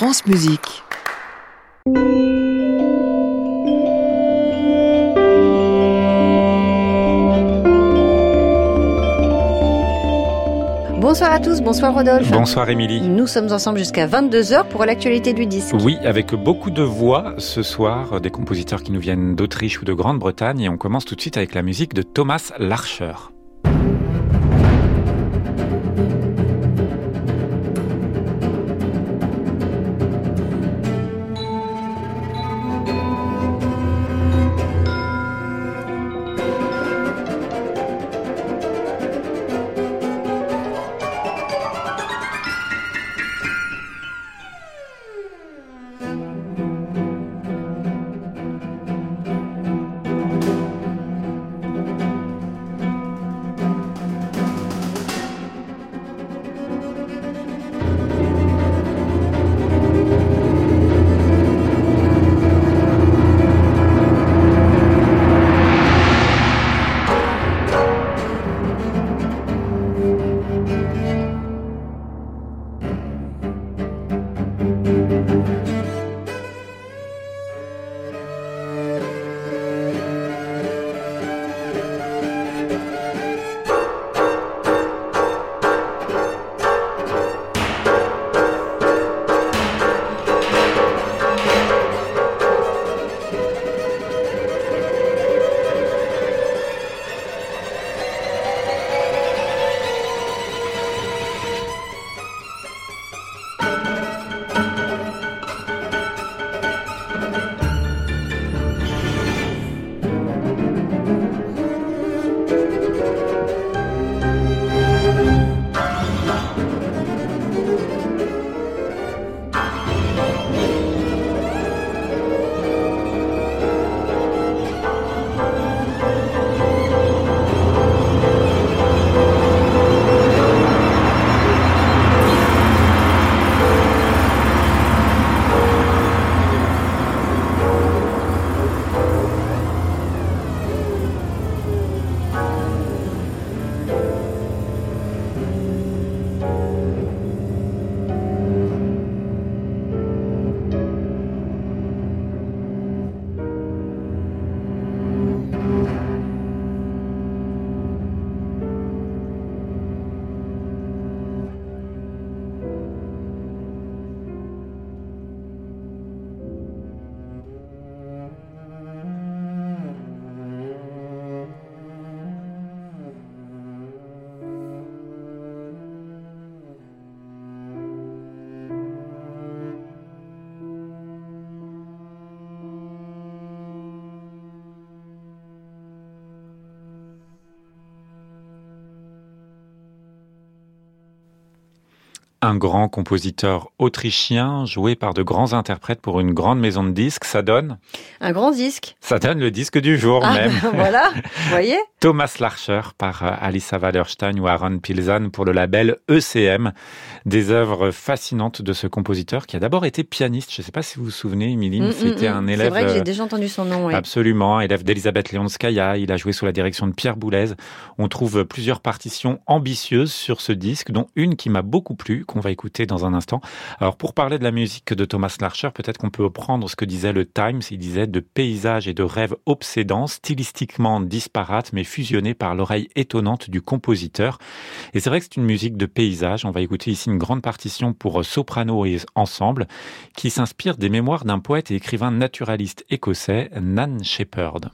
France Musique. Bonsoir à tous, bonsoir Rodolphe. Bonsoir Émilie. Nous sommes ensemble jusqu'à 22h pour l'actualité du disque. Oui, avec beaucoup de voix ce soir, des compositeurs qui nous viennent d'Autriche ou de Grande-Bretagne et on commence tout de suite avec la musique de Thomas Larcher. Un grand compositeur autrichien joué par de grands interprètes pour une grande maison de disques. Ça donne Un grand disque. Ça donne le disque du jour Ah, même. ben voilà, vous voyez Thomas Larcher par euh, Alissa Wallerstein ou Aaron Pilzan pour le label ECM. Des œuvres fascinantes de ce compositeur qui a d'abord été pianiste. Je ne sais pas si vous vous souvenez, Émilie, Mm, c'était mm, un élève... C'est vrai que j'ai euh, déjà entendu son nom. ouais. Absolument, élève d'Elisabeth Leonskaya, il a joué sous la direction de Pierre Boulez. On trouve plusieurs partitions ambitieuses sur ce disque, dont une qui m'a beaucoup plu, qu'on va écouter dans un instant. Alors pour parler de la musique de Thomas Larcher, peut-être qu'on peut prendre ce que disait le Times, il disait de paysages et de rêves obsédants, stylistiquement disparates, mais fusionnés par l'oreille étonnante du compositeur. Et c'est vrai que c'est une musique de paysage, on va écouter ici une grande partition pour soprano et ensemble, qui s'inspire des mémoires d'un poète et écrivain naturaliste écossais, Nan Shepherd.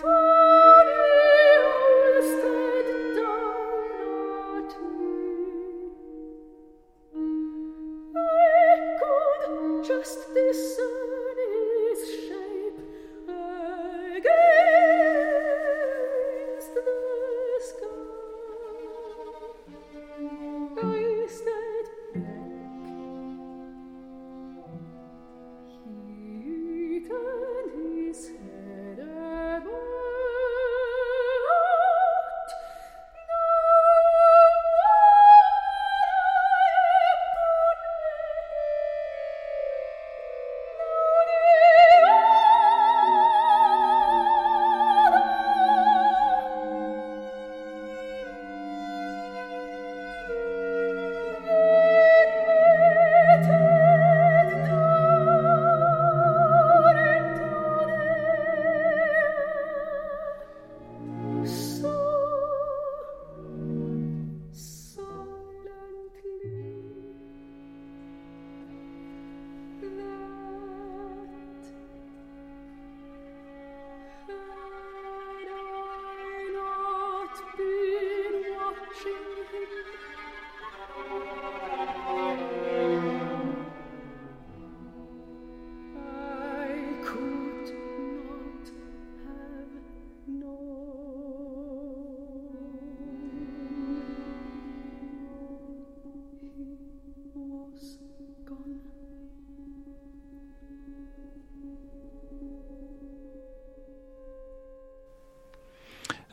to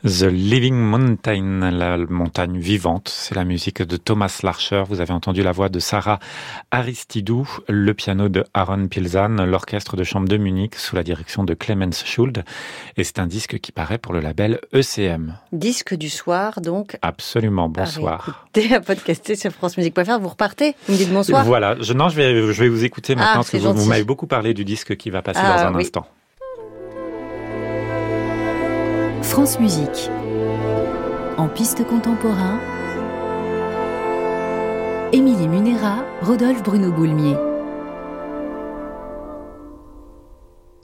The Living Mountain, la montagne vivante, c'est la musique de Thomas Larcher. Vous avez entendu la voix de Sarah Aristidou, le piano de Aaron Pilzan, l'orchestre de chambre de Munich sous la direction de Clemens Schuld. Et c'est un disque qui paraît pour le label ECM. Disque du soir, donc. Absolument, bonsoir. T'es à podcaster sur francemusique.fr. Vous repartez Vous me dites bonsoir Voilà, je, non, je vais, je vais vous écouter maintenant Ah, parce que vous, m'avez beaucoup parlé du disque qui va passer Ah, dans un oui. instant. France Musique. En piste contemporain, Émilie Munera, Rodolphe Bruno Boulmier.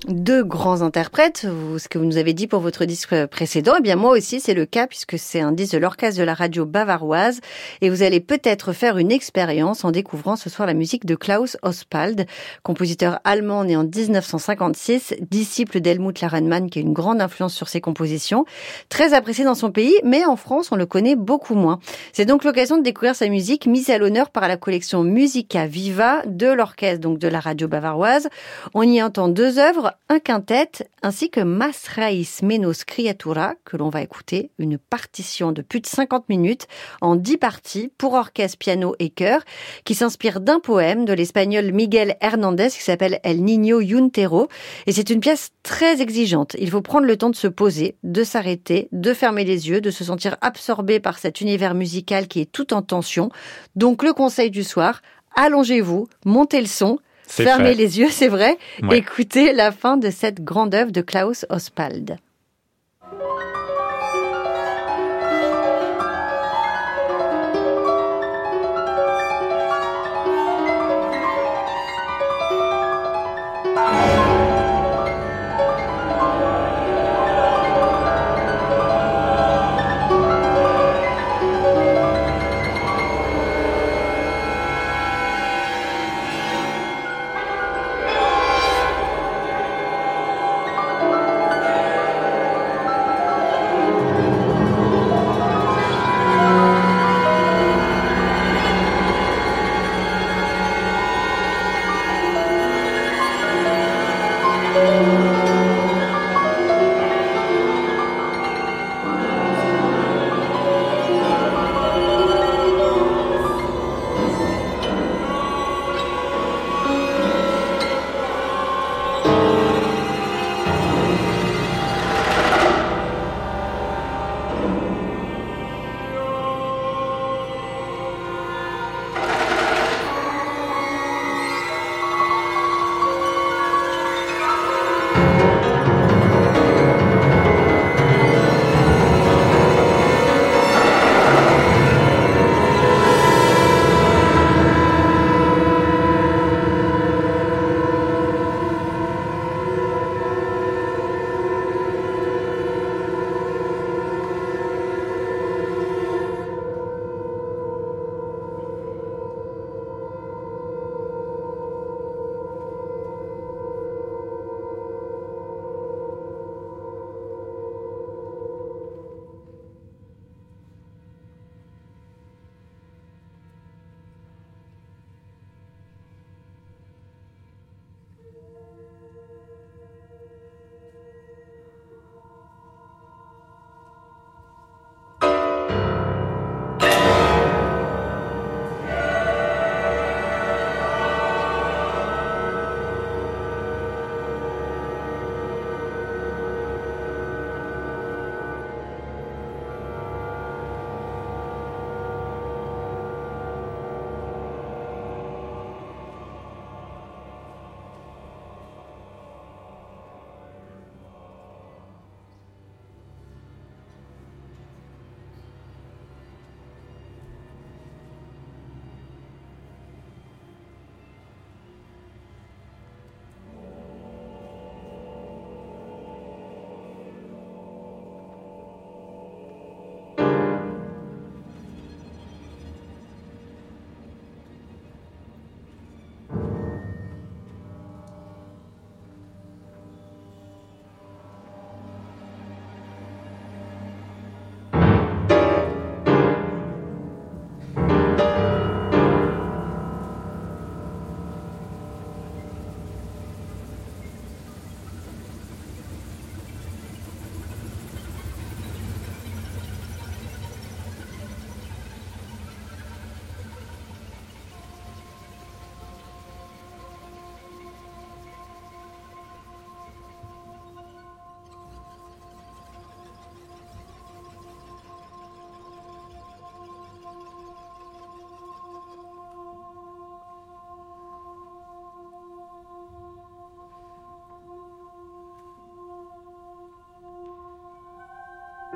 Deux grands interprètes, ce que vous nous avez dit pour votre disque précédent, eh bien moi aussi c'est le cas puisque c'est un disque de l'orchestre de la radio bavaroise et vous allez peut-être faire une expérience en découvrant ce soir la musique de Klaus Ospald, compositeur allemand né en 1956, disciple d'Helmut Larenmann qui a une grande influence sur ses compositions, très apprécié dans son pays mais en France on le connaît beaucoup moins. C'est donc l'occasion de découvrir sa musique mise à l'honneur par la collection Musica Viva de l'orchestre donc de la radio bavaroise. On y entend deux œuvres un quintet ainsi que Mas Raïs Menos Criatura que l'on va écouter, une partition de plus de 50 minutes en 10 parties pour orchestre, piano et chœur qui s'inspire d'un poème de l'espagnol Miguel Hernandez qui s'appelle El Niño Yuntero et c'est une pièce très exigeante. Il faut prendre le temps de se poser, de s'arrêter, de fermer les yeux, de se sentir absorbé par cet univers musical qui est tout en tension. Donc le conseil du soir, allongez-vous, montez le son, Fermez les yeux, c'est vrai. Écoutez la fin de cette grande œuvre de Klaus Ospald.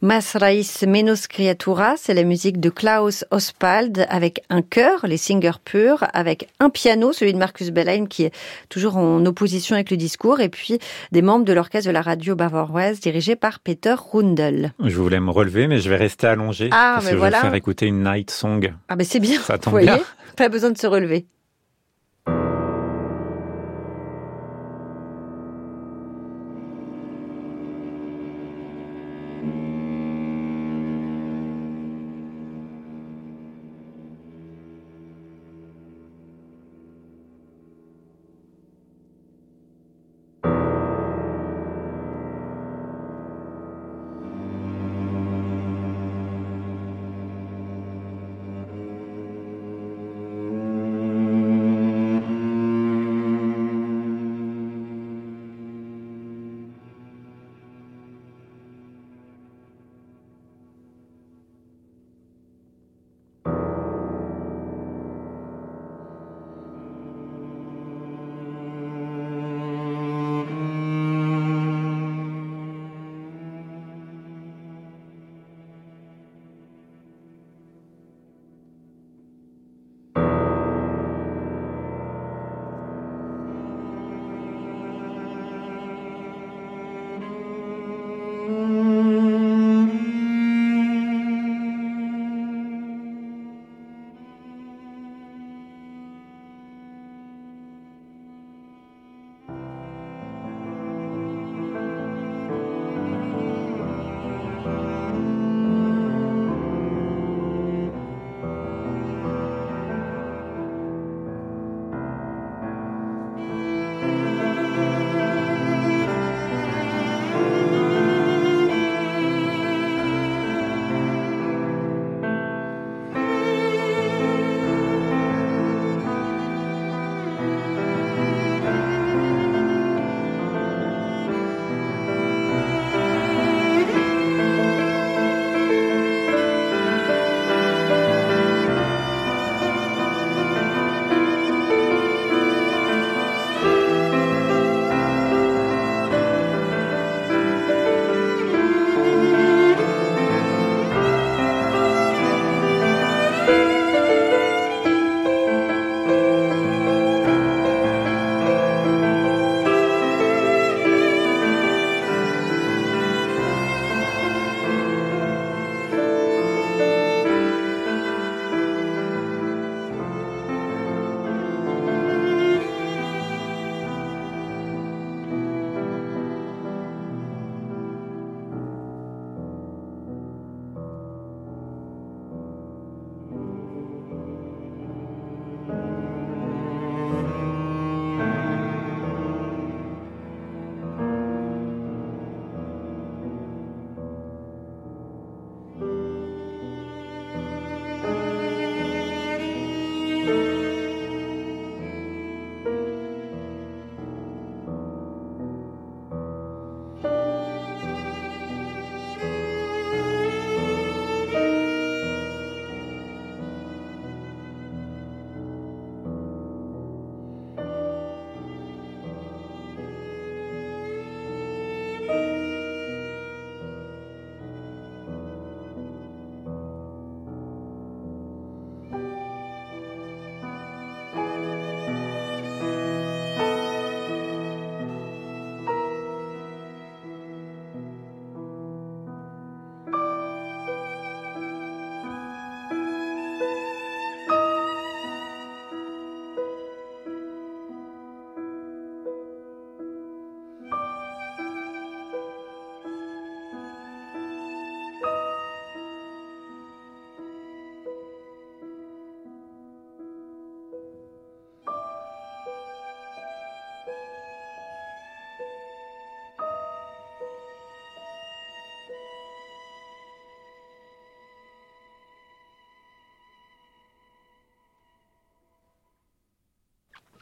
Mas Raíz Menos Criatura, c'est la musique de Klaus Ospald avec un chœur, les singers purs, avec un piano, celui de Marcus Bellheim qui est toujours en opposition avec le discours, et puis des membres de l'orchestre de la radio bavaroise dirigé par Peter Rundel. Je voulais me relever, mais je vais rester allongé Ah, parce mais que je vais faire écouter une night song. Ah ben c'est bien, Ça vous tombe voyez, bien. pas besoin de se relever.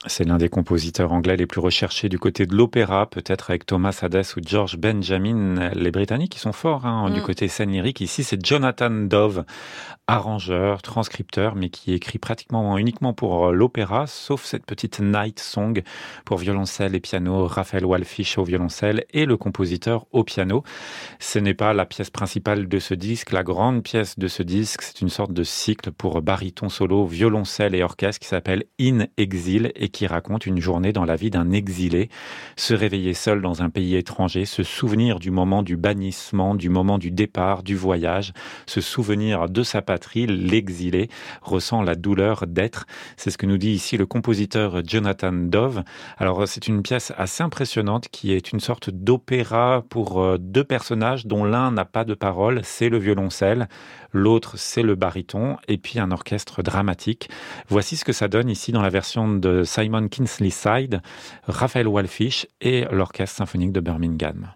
C'est l'un des compositeurs anglais les plus recherchés du côté de l'opéra, peut-être avec Thomas Hadès ou George Benjamin. Les Britanniques, qui sont forts hein, du Mm. côté scène lyrique. Ici, c'est Jonathan Dove, arrangeur, transcripteur, mais qui écrit pratiquement uniquement pour euh, l'opéra, sauf cette petite night song pour violoncelle et piano, Raphaël Walfish au violoncelle et le compositeur au piano. Ce n'est pas la pièce principale de ce disque. La grande pièce de ce disque, c'est une sorte de cycle pour baryton solo, violoncelle et orchestre qui s'appelle In Exil et qui raconte une journée dans la vie d'un exilé, se réveiller seul dans un pays étranger, se souvenir du moment du bannissement, du moment du départ, du voyage, se souvenir de sa l'exilé, ressent la douleur d'être. C'est ce que nous dit ici le compositeur Jonathan Dove. Alors c'est une pièce assez impressionnante qui est une sorte d'opéra pour euh, deux personnages dont l'un n'a pas de parole, c'est le violoncelle, l'autre c'est le baryton et puis un orchestre dramatique. Voici ce que ça donne ici dans la version de Simon Kinsley Side, Raphaël Walfish et l'orchestre symphonique de Birmingham.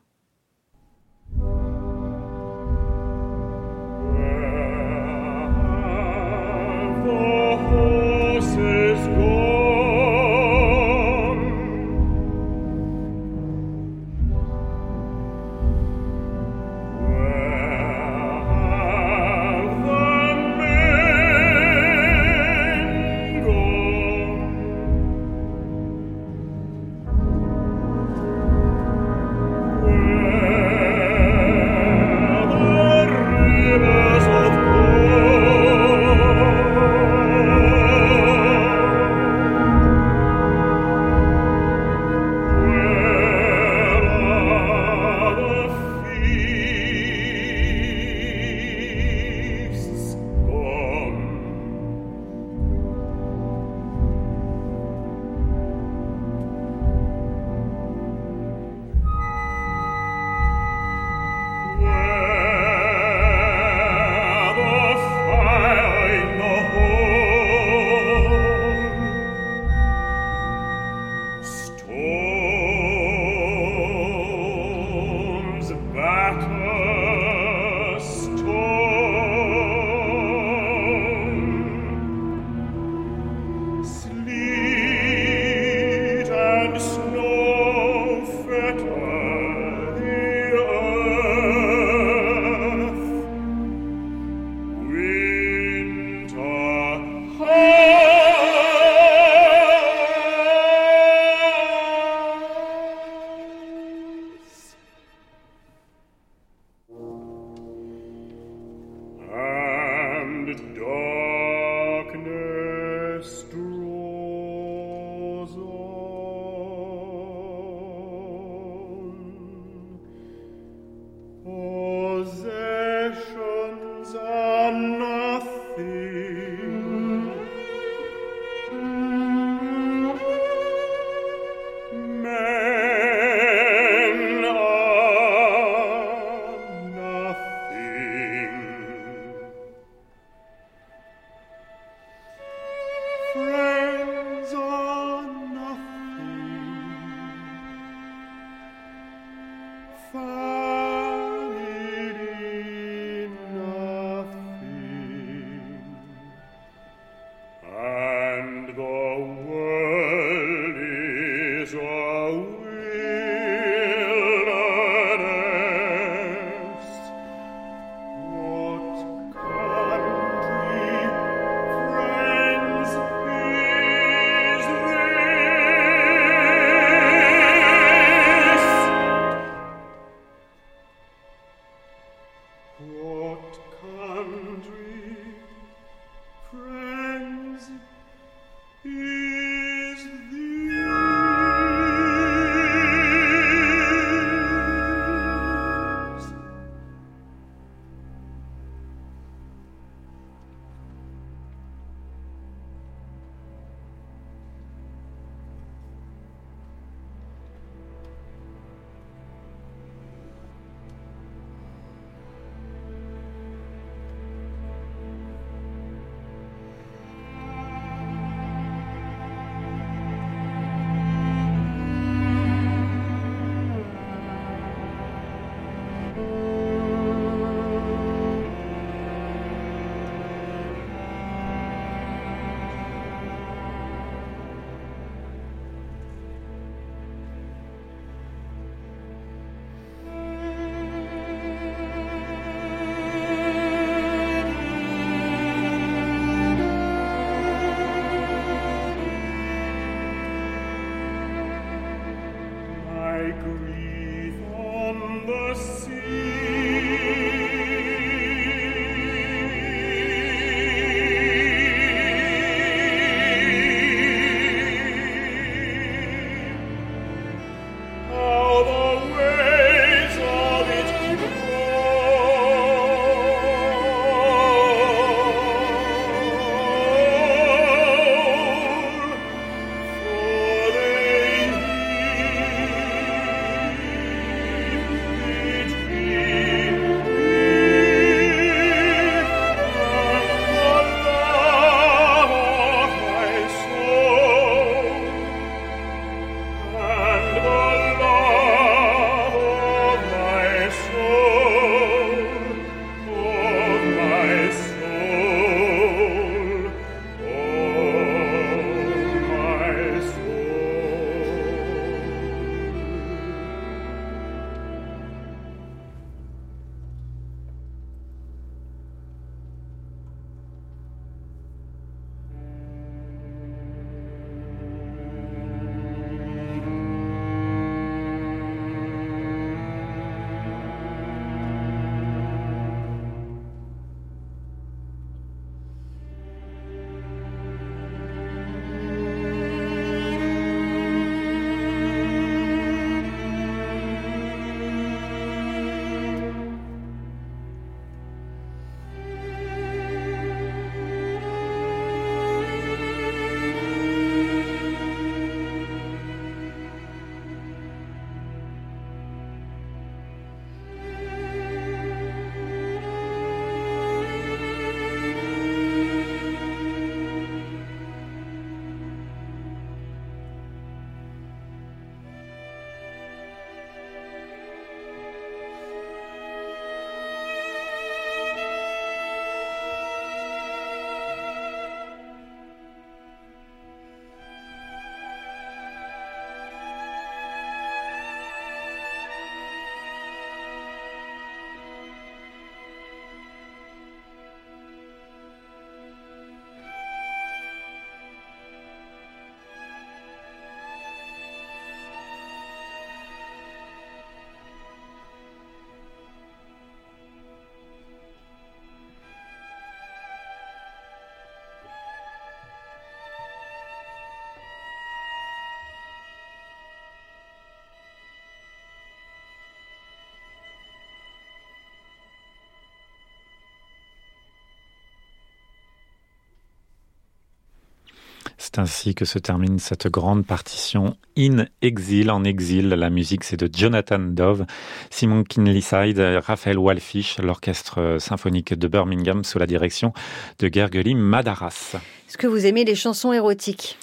C'est ainsi que se termine cette grande partition In Exil, en exil. La musique, c'est de Jonathan Dove, Simon Kinleyside, Raphaël Walfish, l'orchestre symphonique de Birmingham sous la direction de Gergely Madaras. Est-ce que vous aimez les chansons érotiques?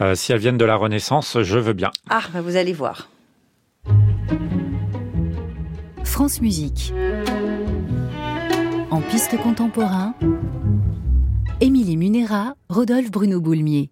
Euh, si elles viennent de la Renaissance, je veux bien. Ah, bah vous allez voir. France Musique. En piste contemporain, Émilie Munera, Rodolphe Bruno Boulmier.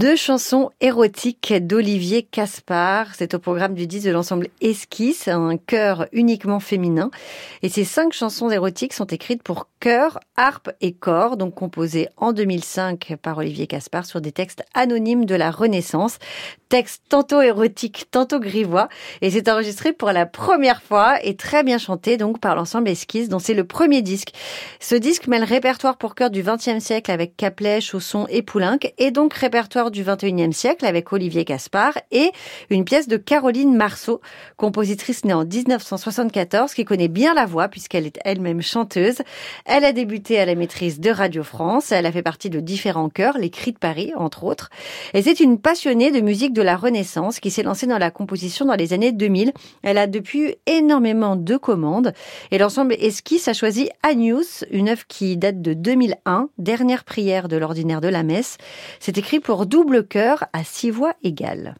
Deux chansons érotiques d'Olivier Caspar. C'est au programme du 10 de l'ensemble Esquisse, un chœur uniquement féminin. Et ces cinq chansons érotiques sont écrites pour chœur, harpe et corps, donc composées en 2005 par Olivier Caspar sur des textes anonymes de la Renaissance. Textes tantôt érotiques, tantôt grivois. Et c'est enregistré pour la première fois et très bien chanté donc par l'ensemble Esquisse, dont c'est le premier disque. Ce disque mêle répertoire pour chœur du XXe siècle avec Caplet, Chausson et Poulenc et donc répertoire du XXIe siècle avec Olivier Caspar et une pièce de Caroline Marceau, compositrice née en 1974 qui connaît bien la voix puisqu'elle est elle-même chanteuse. Elle a débuté à la maîtrise de Radio France, elle a fait partie de différents chœurs, les Cris de Paris entre autres, et c'est une passionnée de musique de la Renaissance qui s'est lancée dans la composition dans les années 2000. Elle a depuis énormément de commandes et l'ensemble Esquisse a choisi Agnus, une œuvre qui date de 2001, dernière prière de l'ordinaire de la messe. C'est écrit pour double chœur à six voix égales.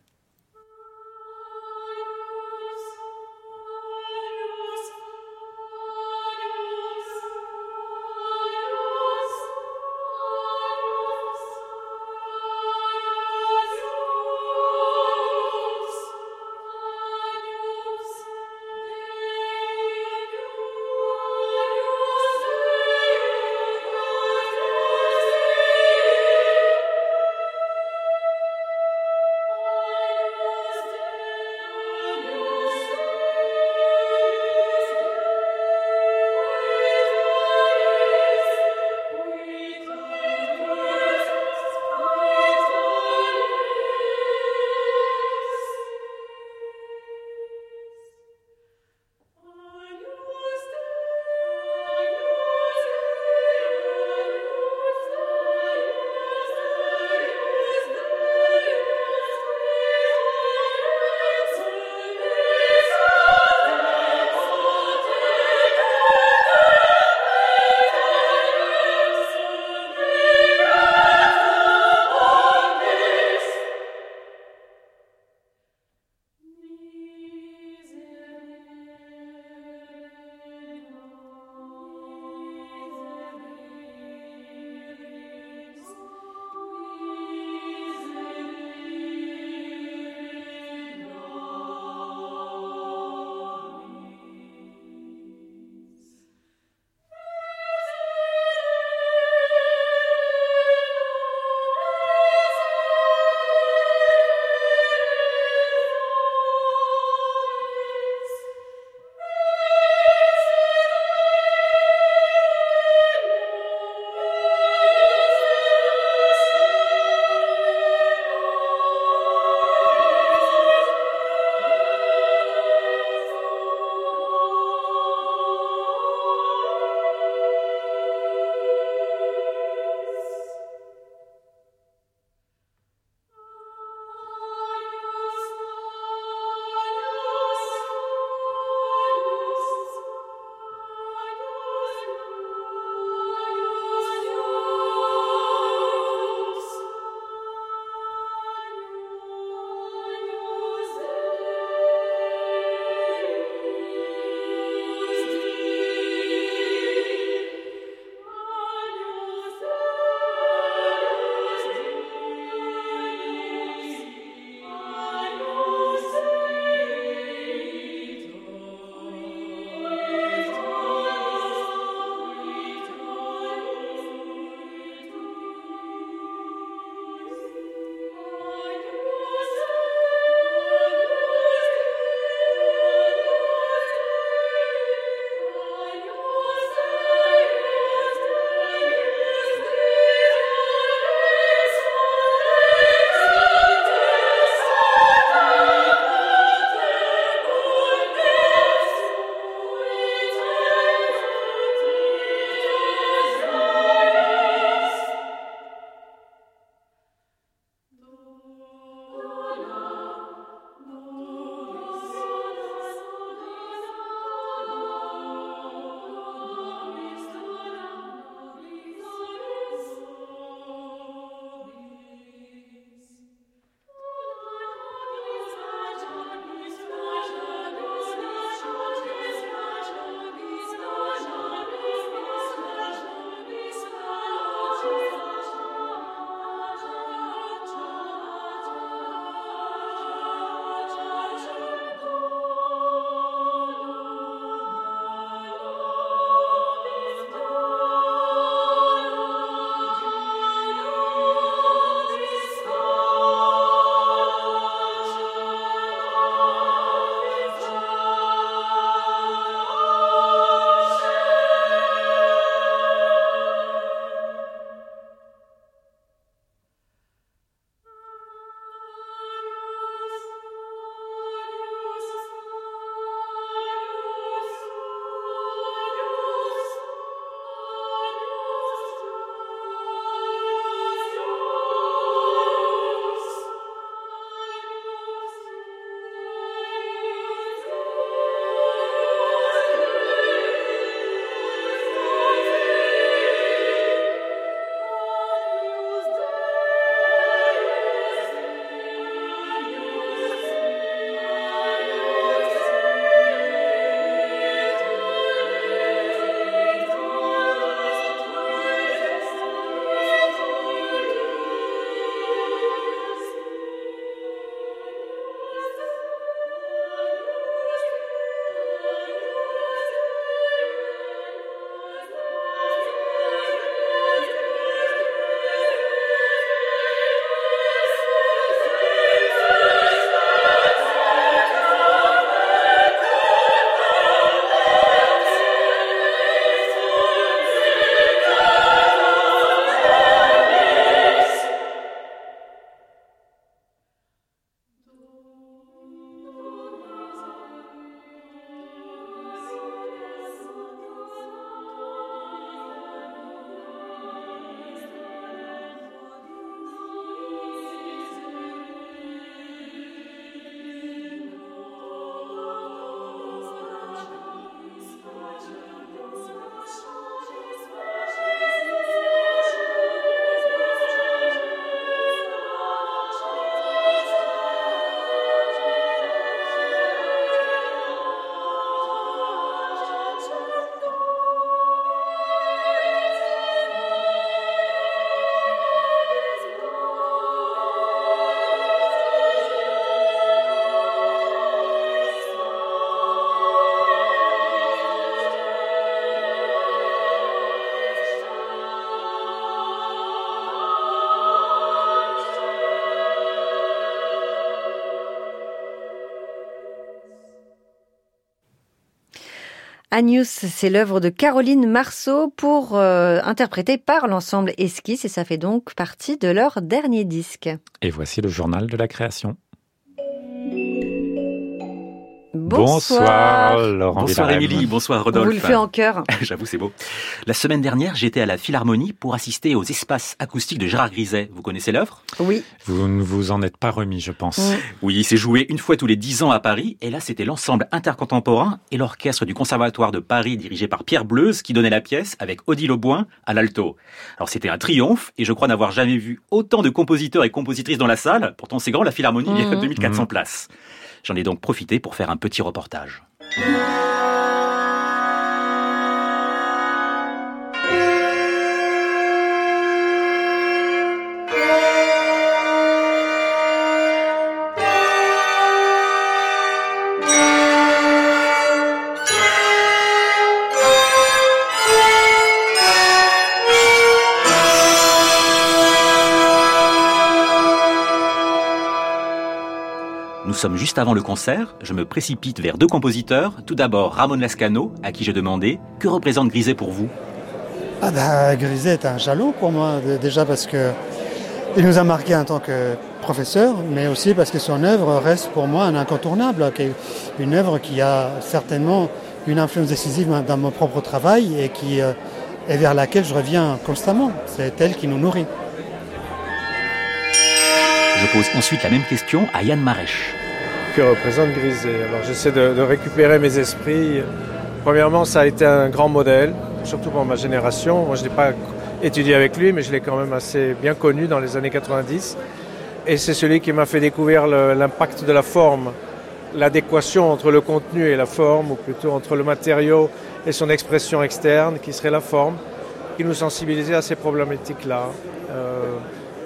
C'est l'œuvre de Caroline Marceau pour euh, interpréter par l'ensemble Esquisse et ça fait donc partie de leur dernier disque. Et voici le journal de la création. Bonsoir. Laurent Bonsoir. Émilie, bonsoir On Rodolphe. vous le fait en chœur. J'avoue, c'est beau. La semaine dernière, j'étais à la Philharmonie pour assister aux espaces acoustiques de Gérard Griset. Vous connaissez l'œuvre? Oui. Vous ne vous en êtes pas remis, je pense. Oui, il s'est joué une fois tous les dix ans à Paris, et là, c'était l'ensemble intercontemporain et l'orchestre du Conservatoire de Paris dirigé par Pierre Bleuze qui donnait la pièce avec Odile Auboin à l'alto. Alors c'était un triomphe, et je crois n'avoir jamais vu autant de compositeurs et compositrices dans la salle. Pourtant, c'est grand, la Philharmonie, il y a Mhm. 2400 Mhm. places. J'en ai donc profité pour faire un petit reportage. Sommes juste avant le concert, je me précipite vers deux compositeurs. Tout d'abord Ramon Lascano, à qui j'ai demandé que représente Griset pour vous? Ah bah, Griset est un jaloux pour moi, déjà parce que il nous a marqué en tant que professeur, mais aussi parce que son œuvre reste pour moi un incontournable, une œuvre qui a certainement une influence décisive dans mon propre travail et qui euh, est vers laquelle je reviens constamment. C'est elle qui nous nourrit. Je pose ensuite la même question à Yann Marèche. Que représente Griset. Alors j'essaie de, récupérer mes esprits. Premièrement, ça a été un grand modèle, surtout pour ma génération. Moi, je n'ai pas étudié avec lui, mais je l'ai quand même assez bien connu dans les années 90. Et c'est celui qui m'a fait découvrir l'impact de la forme, l'adéquation entre le contenu et la forme, ou plutôt entre le matériau et son expression externe, qui serait la forme, qui nous sensibilisait à ces problématiques-là. Euh,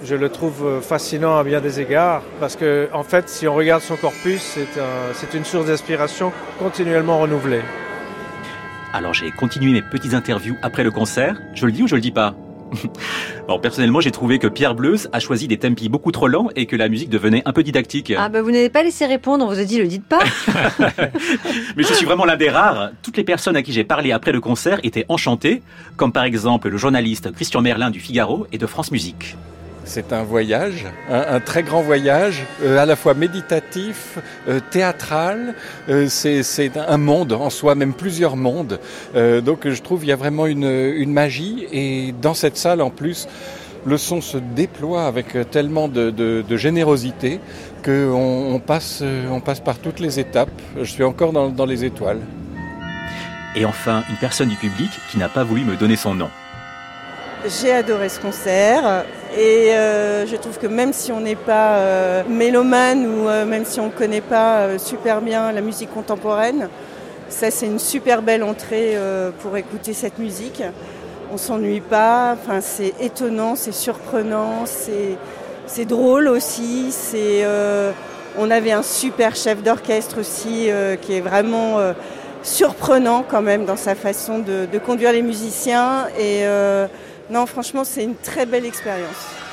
je le trouve fascinant à bien des égards parce que, en fait, si on regarde son corpus, c'est un- c'est une source d'inspiration continuellement renouvelée. Alors j'ai continué mes petites interviews après le concert. Je le dis ou je le dis pas? Alors personnellement, j'ai trouvé que Pierre Bleuze a choisi des tempi beaucoup trop lents et que la musique devenait un peu didactique. Ah bah vous n'avez pas laissé répondre, on vous a dit le dites pas. Mais je suis vraiment l'un des rares. Toutes les personnes à qui j'ai parlé après le concert étaient enchantées, comme par exemple le journaliste Christian Merlin du Figaro et de France Musique. C'est un voyage, un, très grand voyage, euh, à la fois méditatif, euh, théâtral. euh, c'est un monde en soi, même plusieurs mondes. Donc je trouve il y a vraiment une, magie. Et dans cette salle, en plus, le son se déploie avec tellement de, générosité qu'on on passe, on passe par toutes les étapes. Je suis encore dans les étoiles. Et enfin, une personne du public qui n'a pas voulu me donner son nom. J'ai adoré ce concert et euh, je trouve que même si on n'est pas euh, mélomane ou euh, même si on ne connaît pas euh, super bien la musique contemporaine, ça c'est une super belle entrée euh, pour écouter cette musique. On s'ennuie pas, enfin, c'est étonnant, c'est surprenant, c'est drôle aussi. C'est euh, on avait un super chef d'orchestre aussi qui est vraiment surprenant quand même dans sa façon de, de conduire les musiciens et non, franchement, c'est une très belle expérience.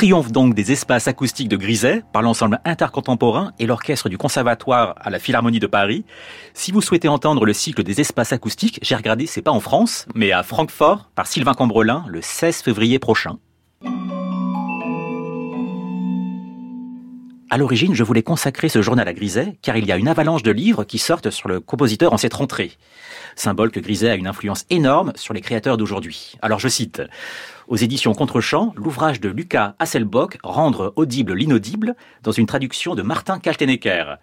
Triomphe donc des espaces acoustiques de Griset par l'ensemble intercontemporain et l'orchestre du Conservatoire à la Philharmonie de Paris. Si vous souhaitez entendre le cycle des espaces acoustiques, j'ai regardé, c'est pas en France, mais à Francfort par Sylvain Cambrelin le 16 février prochain. À l'origine, je voulais consacrer ce journal à Griset, car il y a une avalanche de livres qui sortent sur le compositeur en cette rentrée. Symbole que Griset a une influence énorme sur les créateurs d'aujourd'hui. Alors je cite. Aux éditions Contrechamp, l'ouvrage de Lucas Hasselbock, Rendre audible l'inaudible, dans une traduction de Martin Kaltenecker.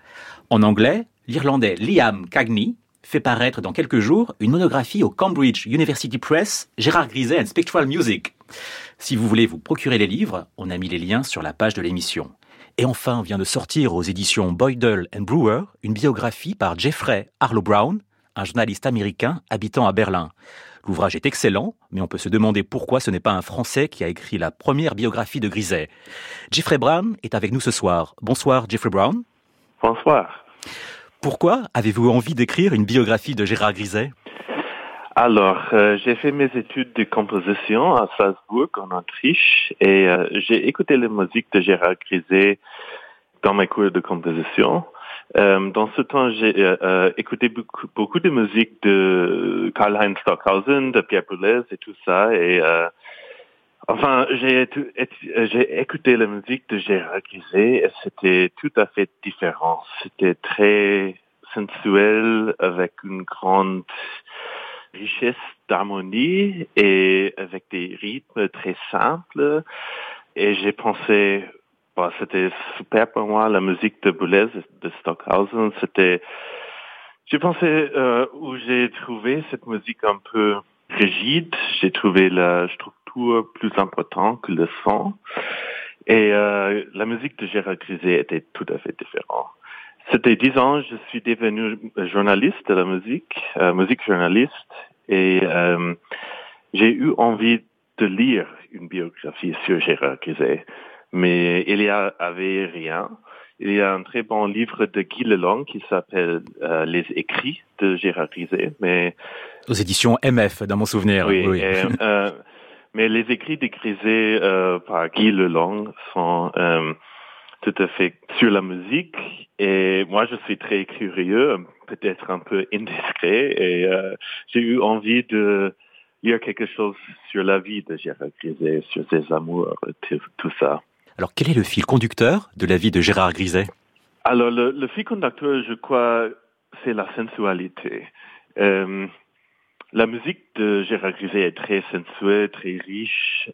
En anglais, l'Irlandais Liam Cagney fait paraître dans quelques jours une monographie au Cambridge University Press, Gérard Griset and Spectral Music. Si vous voulez vous procurer les livres, on a mis les liens sur la page de l'émission. Et enfin, vient de sortir aux éditions Boydell and Brewer une biographie par Jeffrey Harlow Brown, un journaliste américain habitant à Berlin. L'ouvrage est excellent, mais on peut se demander pourquoi ce n'est pas un Français qui a écrit la première biographie de Griset. Jeffrey Brown est avec nous ce soir. Bonsoir Jeffrey Brown. Bonsoir. Pourquoi avez-vous envie d'écrire une biographie de Gérard Griset? Alors, euh, j'ai fait mes études de composition à Salzbourg, en Autriche, et euh, j'ai écouté la musique de Gérard Griset dans mes cours de composition. Euh, dans ce temps, j'ai écouté beaucoup, beaucoup, de musique de Karl-Heinz Stockhausen, de Pierre Boulez et tout ça, et enfin, j'ai j'ai écouté la musique de Gérard Griset et c'était tout à fait différent. C'était très sensuel, avec une grande richesse d'harmonie et avec des rythmes très simples. Et j'ai pensé, bon, c'était super pour moi, la musique de Boulez, de Stockhausen, c'était, j'ai pensé euh, où j'ai trouvé cette musique un peu rigide, j'ai trouvé la structure plus importante que le son. Et euh, la musique de Gérard Griset était tout à fait différente. C'était dix ans, je suis devenu journaliste de la musique, euh, musique journaliste, et euh, j'ai eu envie de lire une biographie sur Gérard Griset, mais il y avait rien. Il y a un très bon livre de Guy Lelong qui s'appelle euh, Les écrits de Gérard Griset, mais aux éditions MF, dans mon souvenir. Oui. oui. Et, euh, mais les écrits de Griset euh, par Guy Lelong sont tout à fait sur la musique. Et moi, je suis très curieux, peut-être un peu indiscret, et euh, j'ai eu envie de lire quelque chose sur la vie de Gérard Griset, sur ses amours, tout, ça. Alors, quel est le fil conducteur de la vie de Gérard Griset? Alors, le, le, fil conducteur, je crois, c'est la sensualité. Euh, la musique de Gérard Griset est très sensuelle, très riche,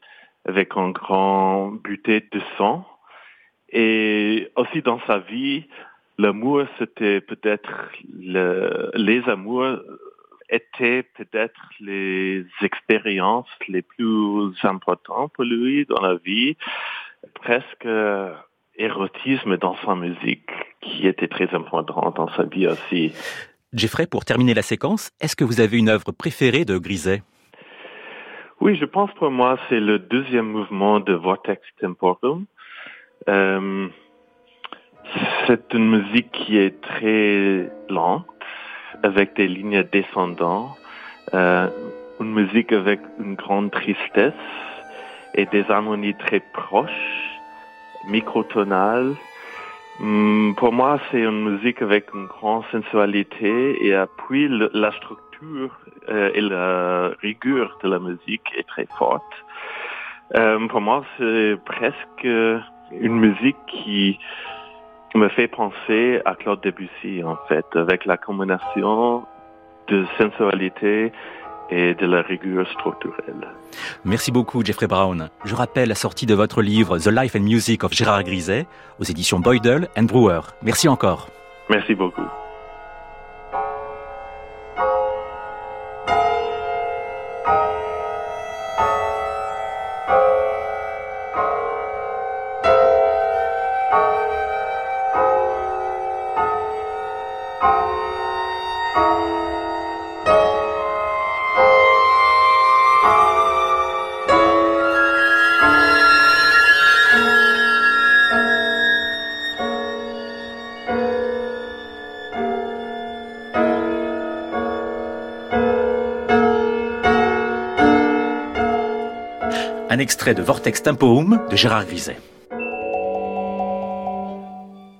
avec un grand buté de sang. Et aussi dans sa vie, l'amour, c'était peut-être le, les amours étaient peut-être les expériences les plus importantes pour lui dans la vie, presque érotisme dans sa musique qui était très important dans sa vie aussi. Jeffrey, pour terminer la séquence, est-ce que vous avez une œuvre préférée de Griset? Oui, je pense pour moi c'est le deuxième mouvement de Vortex Temporum. Euh, c'est une musique qui est très lente, avec des lignes descendantes, euh, une musique avec une grande tristesse et des harmonies très proches, microtonales. Hum, pour moi, c'est une musique avec une grande sensualité et puis la structure euh, et la rigueur de la musique est très forte. Euh, pour moi, c'est presque une musique qui me fait penser à Claude Debussy, en fait, avec la combinaison de sensualité et de la rigueur structurelle. Merci beaucoup, Jeffrey Brown. Je rappelle la sortie de votre livre The Life and Music of Gérard Griset aux éditions Boydell and Brewer. Merci encore. Merci beaucoup. De Vortex Tempoum de Gérard Griset.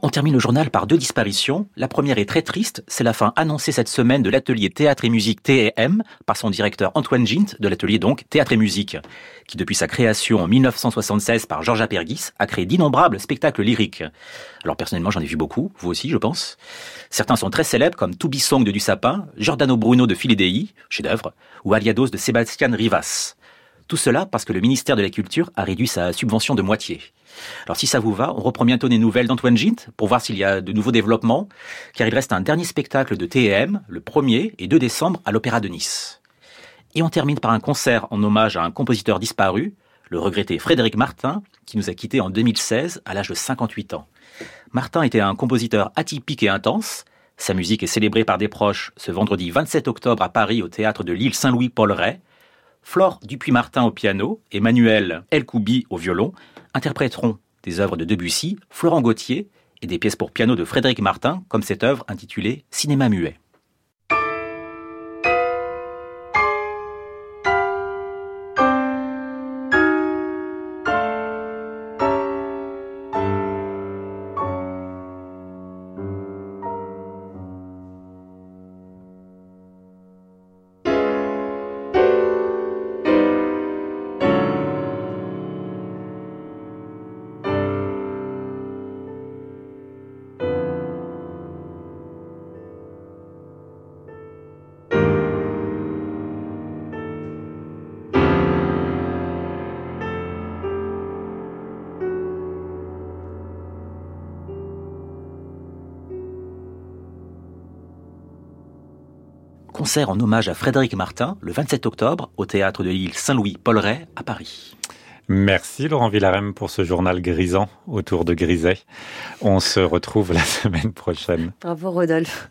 On termine le journal par deux disparitions. La première est très triste, c'est la fin annoncée cette semaine de l'atelier théâtre et musique T&M par son directeur Antoine Gint de l'atelier donc Théâtre et musique, qui depuis sa création en 1976 par Georges Apergis a créé d'innombrables spectacles lyriques. Alors personnellement j'en ai vu beaucoup, vous aussi je pense. Certains sont très célèbres comme To Be Song de Du Sapin, Giordano Bruno de Filidei, chef-d'œuvre, ou Aliados de Sébastien Rivas. Tout cela parce que le ministère de la Culture a réduit sa subvention de moitié. Alors si ça vous va, on reprend bientôt des nouvelles d'Antoine Gint pour voir s'il y a de nouveaux développements, car il reste un dernier spectacle de TM le 1er et 2 décembre à l'Opéra de Nice. Et on termine par un concert en hommage à un compositeur disparu, le regretté Frédéric Martin, qui nous a quittés en 2016 à l'âge de 58 ans. Martin était un compositeur atypique et intense. Sa musique est célébrée par des proches ce vendredi 27 octobre à Paris au théâtre de l'île Saint-Louis Paul Ray. Flore Dupuis-Martin au piano, Emmanuel Elkoubi au violon interpréteront des œuvres de Debussy, Florent Gauthier et des pièces pour piano de Frédéric Martin, comme cette œuvre intitulée Cinéma muet. Concert en hommage à Frédéric Martin le 27 octobre au théâtre de l'île Saint-Louis Paul Ray à Paris. Merci Laurent Villarem pour ce journal grisant autour de Griset. On se retrouve la semaine prochaine. Bravo Rodolphe.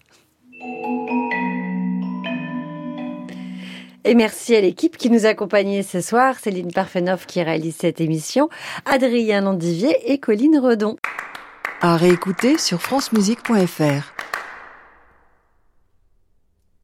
Et merci à l'équipe qui nous accompagnait ce soir, Céline Parfenoff qui réalise cette émission, Adrien Landivier et Colline Redon. À réécouter sur francemusique.fr.